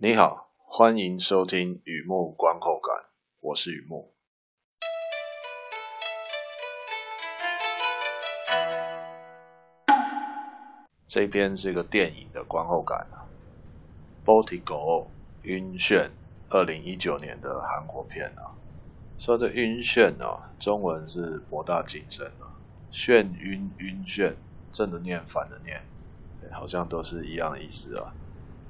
你好，欢迎收听雨幕观后感，我是雨幕。这边是一个电影的观后感啊，《Vertigo》晕眩，二零一九年的韩国片啊。说这晕眩啊，中文是博大精深啊，眩晕晕眩，正的念反的念，好像都是一样的意思啊。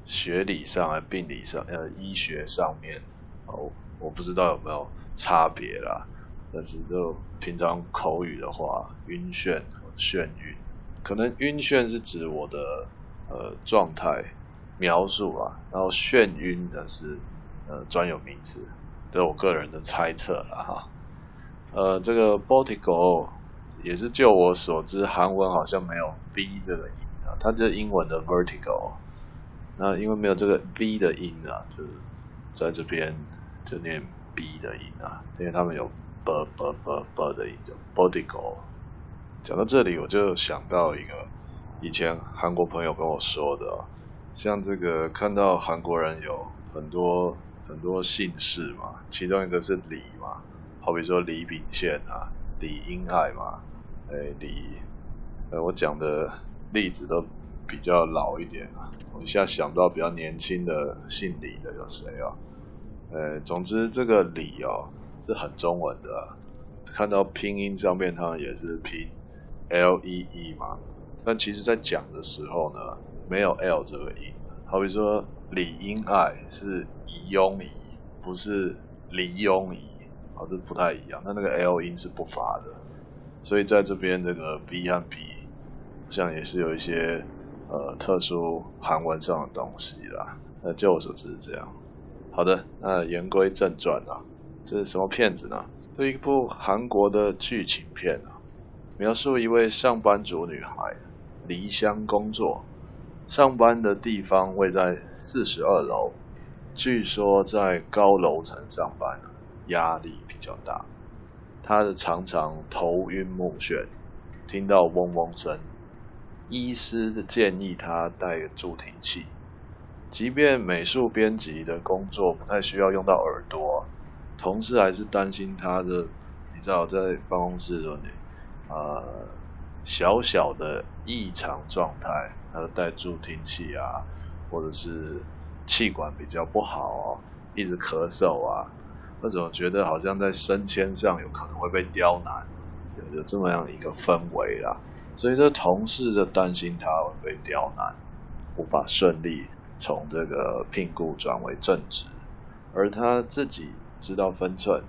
学理上啊，病理上，呃，医学上面，哦，我不知道有没有差别啦。但是就平常口语的话，晕眩、眩晕，可能晕眩是指我的呃状态描述啊，然后眩晕的是呃专有名词，这是我个人的猜测了哈。呃，这个 Vertigo 也是就我所知，韩文好像没有 V 这个音啊，它就英文的 Vertigo。那因为没有这个 V 的音啊，就是在这边就念 B 的音啊，因为他们有 B B B B 的音，就 Vertigo。讲到这里，我就想到一个以前韩国朋友跟我说的，像这个看到韩国人有很多很多姓氏嘛，其中一个是李嘛，好比说李秉宪啊、李英爱嘛，哎李，呃我讲的例子都比较老一点啊。我一下想到比较年轻的姓李的有谁啊？呃，总之这个李哦是很中文的，看到拼音上面它也是拼 L E E 嘛，但其实在讲的时候呢，没有 L 这个音。好比说李英爱是李庸仪，不是李庸仪，啊，这不太一样。那那个 L 音是不发的，所以在这边这个 B 和 B 好像也是有一些。呃，特殊韩文上的东西啦，那就我所知是这样。好的，那言归正传啊，这是什么片子呢？这一部韩国的剧情片啊，描述一位上班族女孩离乡工作，上班的地方位在四十二楼，据说在高楼层上班压力比较大，她的常常头晕目眩，听到嗡嗡声。医师的建议他戴助听器，即便美术编辑的工作不太需要用到耳朵，同事还是担心他的，你知道在办公室里，呃，小小的异常状态，他就带助听器啊，或者是气管比较不好，一直咳嗽啊，或者觉得好像在升迁上有可能会被刁难，有这么样一个氛围啦。所以这同事就担心他会被刁难，无法顺利从这个聘雇转为正职，而他自己知道分寸，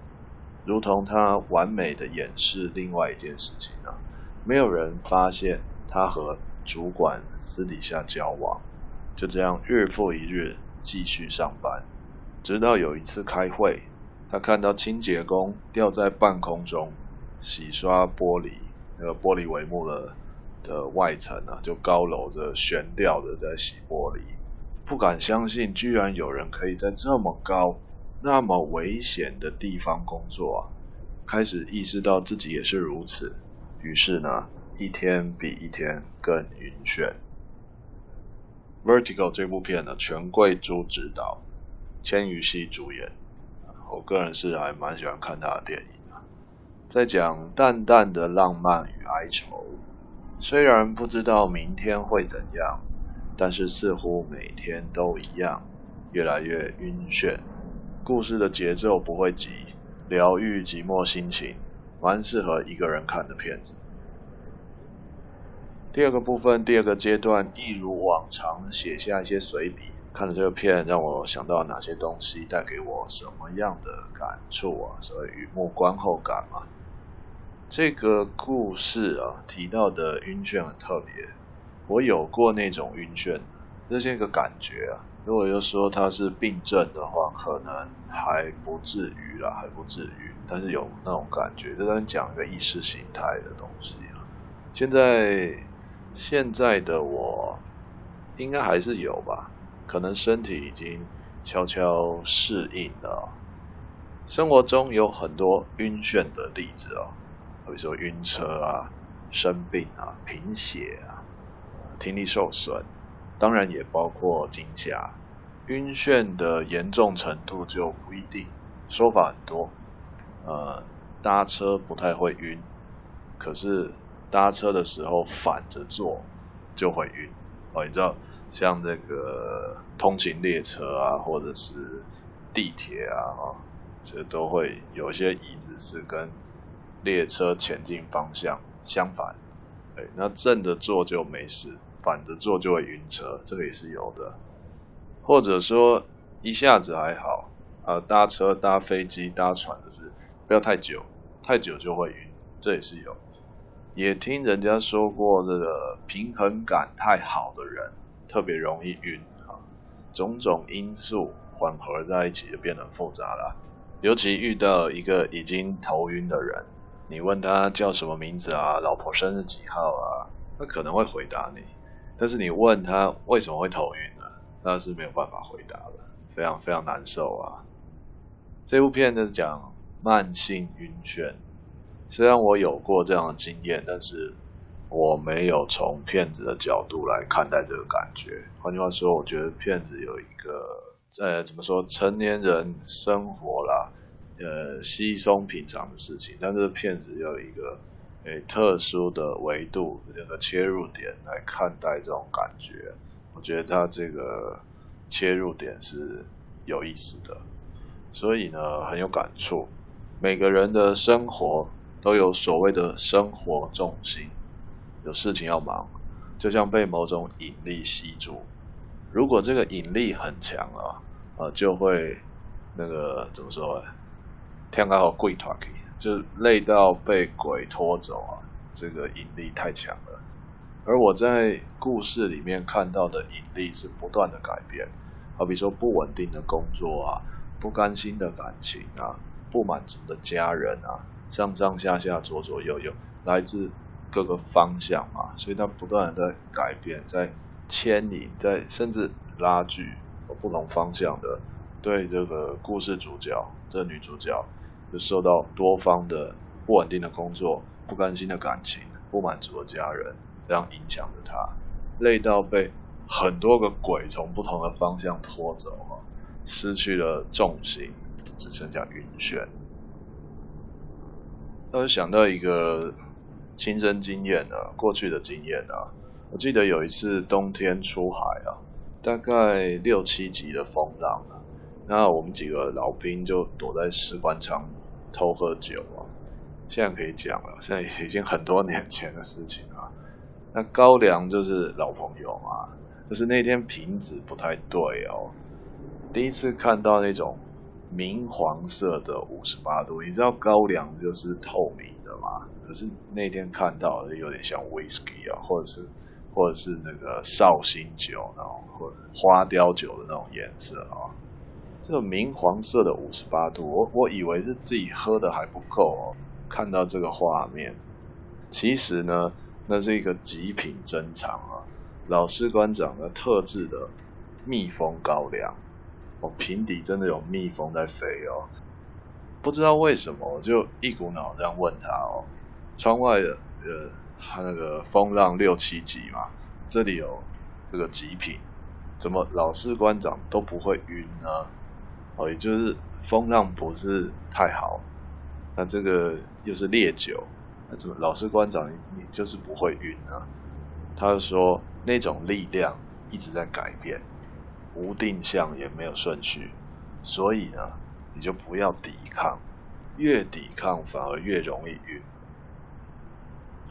如同他完美的掩饰另外一件事情啊，没有人发现他和主管私底下交往，就这样日复一日继续上班，直到有一次开会，他看到清洁工吊在半空中洗刷玻璃。那个玻璃帷幕了的外层啊，就高楼着悬吊着在洗玻璃，不敢相信居然有人可以在这么高、那么危险的地方工作啊！开始意识到自己也是如此，于是呢，一天比一天更晕眩。Vertigo 这部片呢，全贵珠执导，千禹熙主演，我个人是还蛮喜欢看他的电影的。在讲淡淡的浪漫与哀愁，虽然不知道明天会怎样，但是似乎每天都一样，越来越晕眩。故事的节奏不会急，疗愈寂寞心情，蛮适合一个人看的片子。第二个部分，第二个阶段，一如往常写下一些随笔。看了这个片，让我想到哪些东西，带给我什么样的感触啊？所谓雨幕观后感嘛。这个故事啊，提到的晕眩很特别，我有过那种晕眩，这是一个感觉啊。如果要说它是病症的话，可能还不至于啦，还不至于。但是有那种感觉，就在讲一个意识形态的东西啊。现在现在的我，应该还是有吧，可能身体已经悄悄适应了。生活中有很多晕眩的例子哦。比如说晕车啊、生病啊、贫血啊、听力受损，当然也包括惊吓、晕眩的严重程度就不一定，说法很多。呃，搭车不太会晕，可是搭车的时候反着坐就会晕。哦，你知道，像这个通勤列车啊，或者是地铁啊，哦，这都会有些椅子是跟列车前进方向相反。对，那正着坐就没事，反着坐就会晕车，这个也是有的。或者说一下子还好，啊，搭车、搭飞机、搭船的是不要太久，太久就会晕，这也是有。也听人家说过，这个平衡感太好的人特别容易晕啊，种种因素混合在一起就变得复杂了。尤其遇到一个已经头晕的人，你问他叫什么名字啊，老婆生日几号啊，他可能会回答你，但是你问他为什么会头晕呢？那是没有办法回答的，非常非常难受啊！这部片呢讲慢性晕眩，虽然我有过这样的经验，但是我没有从骗子的角度来看待这个感觉。换句话说，我觉得骗子有一个呃怎么说，成年人生活啦，呃稀松平常的事情，但是骗子有一个诶特殊的维度，这个切入点来看待这种感觉。我觉得他这个切入点是有意思的，所以呢很有感触。每个人的生活都有所谓的生活重心，有事情要忙，就像被某种引力吸住。如果这个引力很强啊，啊就会那个怎么说？天高和鬼拖去，就累到被鬼拖走啊！这个引力太强了。而我在故事里面看到的引力是不断的改变，好比说不稳定的工作啊，不甘心的感情啊，不满足的家人啊，上上下下左左右右，来自各个方向嘛，所以它不断的在改变，在牵引，在甚至拉锯不同方向的，对这个故事主角，这女主角就受到多方的不稳定的工作，不甘心的感情，不满足的家人。这样影响着他，累到被很多个鬼从不同的方向拖走啊，失去了重心，只剩下晕眩。那我想到一个亲身经验啊，过去的经验啊，我记得有一次冬天出海啊，大概六七级的风浪啊，那我们几个老兵就躲在士官舱偷喝酒啊，现在可以讲了，现在已经很多年前的事情了。那高粱就是老朋友嘛，就是那天瓶子不太对哦。第一次看到那种明黄色的五十八度，你知道高粱就是透明的嘛？可是那天看到的有点像 whisky 啊，或者是或者是那个绍兴酒那种，或花雕酒的那种颜色啊。这个明黄色的五十八度，我我以为是自己喝的还不够哦。看到这个画面，其实呢。那是一个极品珍藏啊，老师官长的特制的蜜蜂高粱，哦，瓶底真的有蜜蜂在飞哦，不知道为什么，我就一股脑这样问他哦，窗外的呃，他那个风浪六七级嘛，这里有这个极品，怎么老师官长都不会晕呢？哦，也就是风浪不是太好，那这个又是烈酒。那怎么老师官长你，就是不会晕啊？他就说那种力量一直在改变，无定向也没有顺序，所以呢，你就不要抵抗，越抵抗反而越容易晕。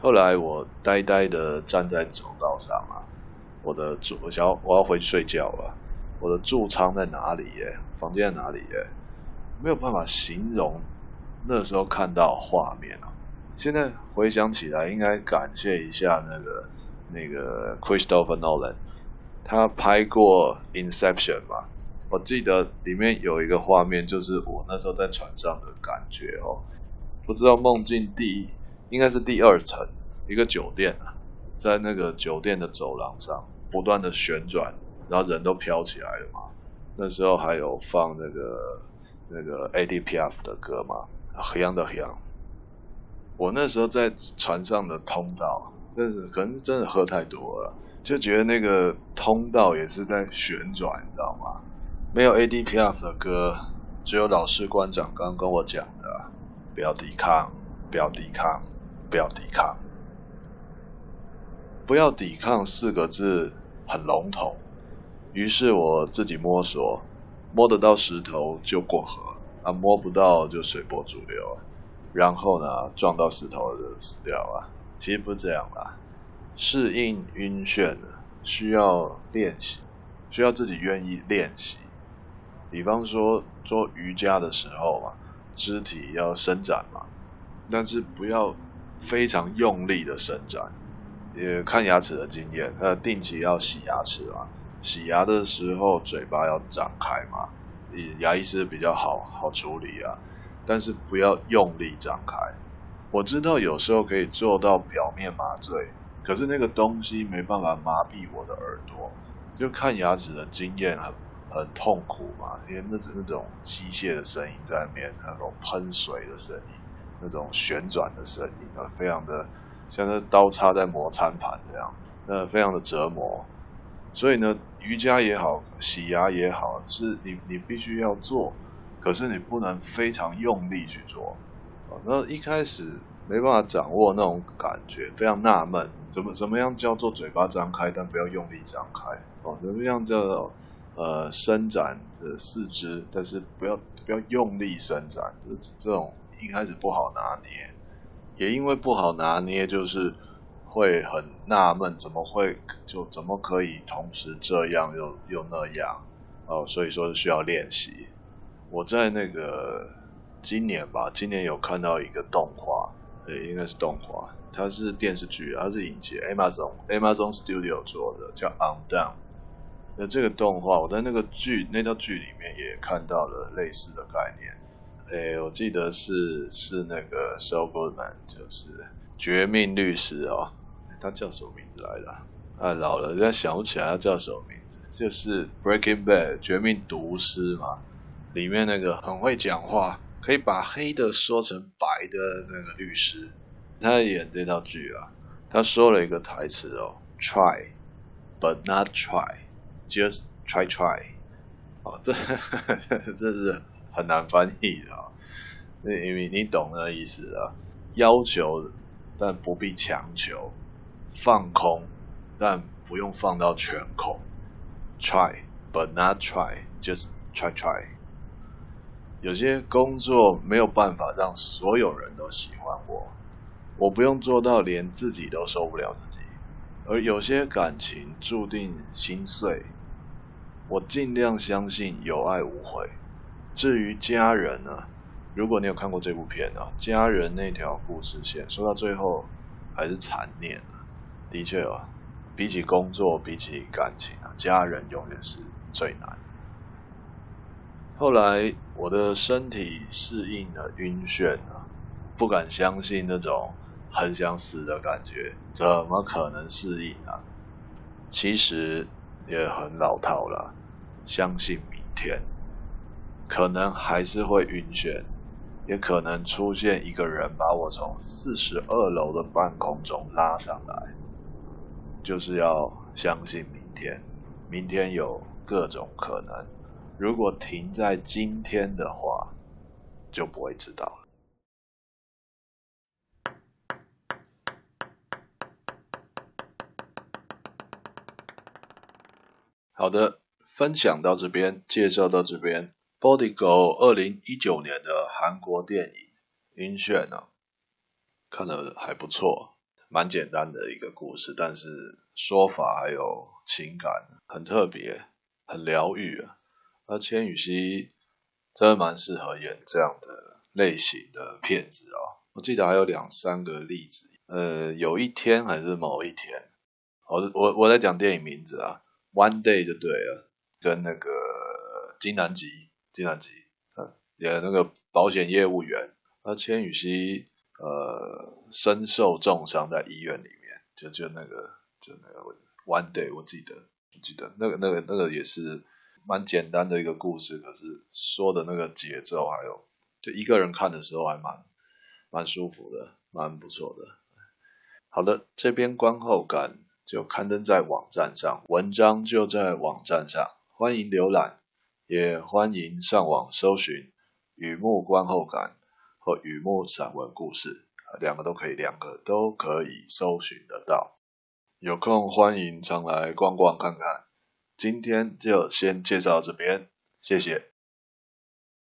后来我呆呆的站在走道上啊，我的住我想要我要回去睡觉了，我的住舱在哪里耶？房间在哪里耶？没有办法形容那时候看到画面啊。现在回想起来，应该感谢一下那个那个 Christopher Nolan，他拍过 Inception 嘛？我记得里面有一个画面，就是我那时候在船上的感觉哦。不知道梦境第应该是第二层一个酒店啊，在那个酒店的走廊上不断的旋转，然后人都飘起来了嘛。那时候还有放那个那个 ADPF 的歌嘛，黑暗的黑暗。我那时候在船上的通道，但是可能真的喝太多了，就觉得那个通道也是在旋转，你知道吗？没有 ADPF 的歌，只有老师官长刚刚跟我讲的，不要抵抗，不要抵抗，不要抵抗，不要抵抗四个字很笼统，于是我自己摸索，摸得到石头就过河，啊摸不到就随波逐流，然后呢撞到石头就死掉啊，其实不是这样啦，适应晕眩需要练习，需要自己愿意练习。比方说做瑜伽的时候嘛，肢体要伸展嘛，但是不要非常用力的伸展。也看牙齿的经验，呃，定期要洗牙齿嘛，洗牙的时候嘴巴要张开嘛，牙医师比较好好处理啊，但是不要用力张开。我知道有时候可以做到表面麻醉。可是那个东西没办法麻痹我的耳朵，就看牙齿的经验很很痛苦嘛，因为那那种机械的声音在里面，那种喷水的声音，那种旋转的声音啊，非常的像是刀叉在磨餐盘这样，那非常的折磨。所以呢，瑜伽也好，洗牙也好，是你你必须要做，可是你不能非常用力去做。啊那一开始。没办法掌握那种感觉，非常纳闷，怎么怎么样叫做嘴巴张开，但不要用力张开哦？怎么样叫做呃伸展的四肢，但是不要不要用力伸展，这这种一开始不好拿捏，也因为不好拿捏，就是会很纳闷，怎么会就怎么可以同时这样又又那样哦？所以说是需要练习。我在那个今年吧，今年有看到一个动画。对，应该是动画，它是电视剧，它是影集 Amazon Amazon Studio 做的，叫 Undone。那这个动画，我在那个剧那套剧里面也看到了类似的概念。诶，我记得是是那个 Saul Goodman，就是绝命律师哦，他叫什么名字来着？啊，老了，现在想不起来他叫什么名字。就是 Breaking Bad 绝命毒师嘛，里面那个很会讲话。可以把黑的说成白的那个律师，他演这套剧啊，他说了一个台词哦，try but not try，just try try，哦，这 这是很难翻译的啊，因为你懂那意思啊，要求但不必强求，放空但不用放到全空，try but not try，just try try。有些工作没有办法让所有人都喜欢我，我不用做到连自己都受不了自己。而有些感情注定心碎，我尽量相信有爱无悔。至于家人呢？如果你有看过这部片啊，家人那条故事线说到最后还是残念。的确啊，比起工作，比起感情啊，家人永远是最难。后来我的身体适应了晕眩啊，不敢相信那种很想死的感觉，怎么可能适应啊？其实也很老套了，相信明天，可能还是会晕眩，也可能出现一个人把我从四十二楼的半空中拉上来，就是要相信明天，明天有各种可能。如果停在今天的话，就不会知道了。好的，分享到这边，介绍到这边。Bodigo 二零一九年的韩国电影《晕眩》呢，看了还不错，蛮简单的一个故事，但是说法还有情感很特别，很疗愈啊。而千羽熙真的蛮适合演这样的类型的片子哦。我记得还有两三个例子，呃，有一天还是某一天，我我我在讲电影名字啊，One Day 就对了，跟那个金南吉，金南吉，嗯，演那个保险业务员，而千羽熙呃身受重伤在医院里面，就就那个就那个 One Day，我记得，记得那个那个那个也是。蛮简单的一个故事，可是说的那个节奏还有，就一个人看的时候还蛮蛮舒服的，蛮不错的。好的，这边观后感就刊登在网站上，文章就在网站上，欢迎浏览。也欢迎上网搜寻雨幕观后感或雨幕散文故事，两个都可以，两个都可以搜寻得到。有空欢迎常来逛逛看看。今天就先介绍这边，谢谢。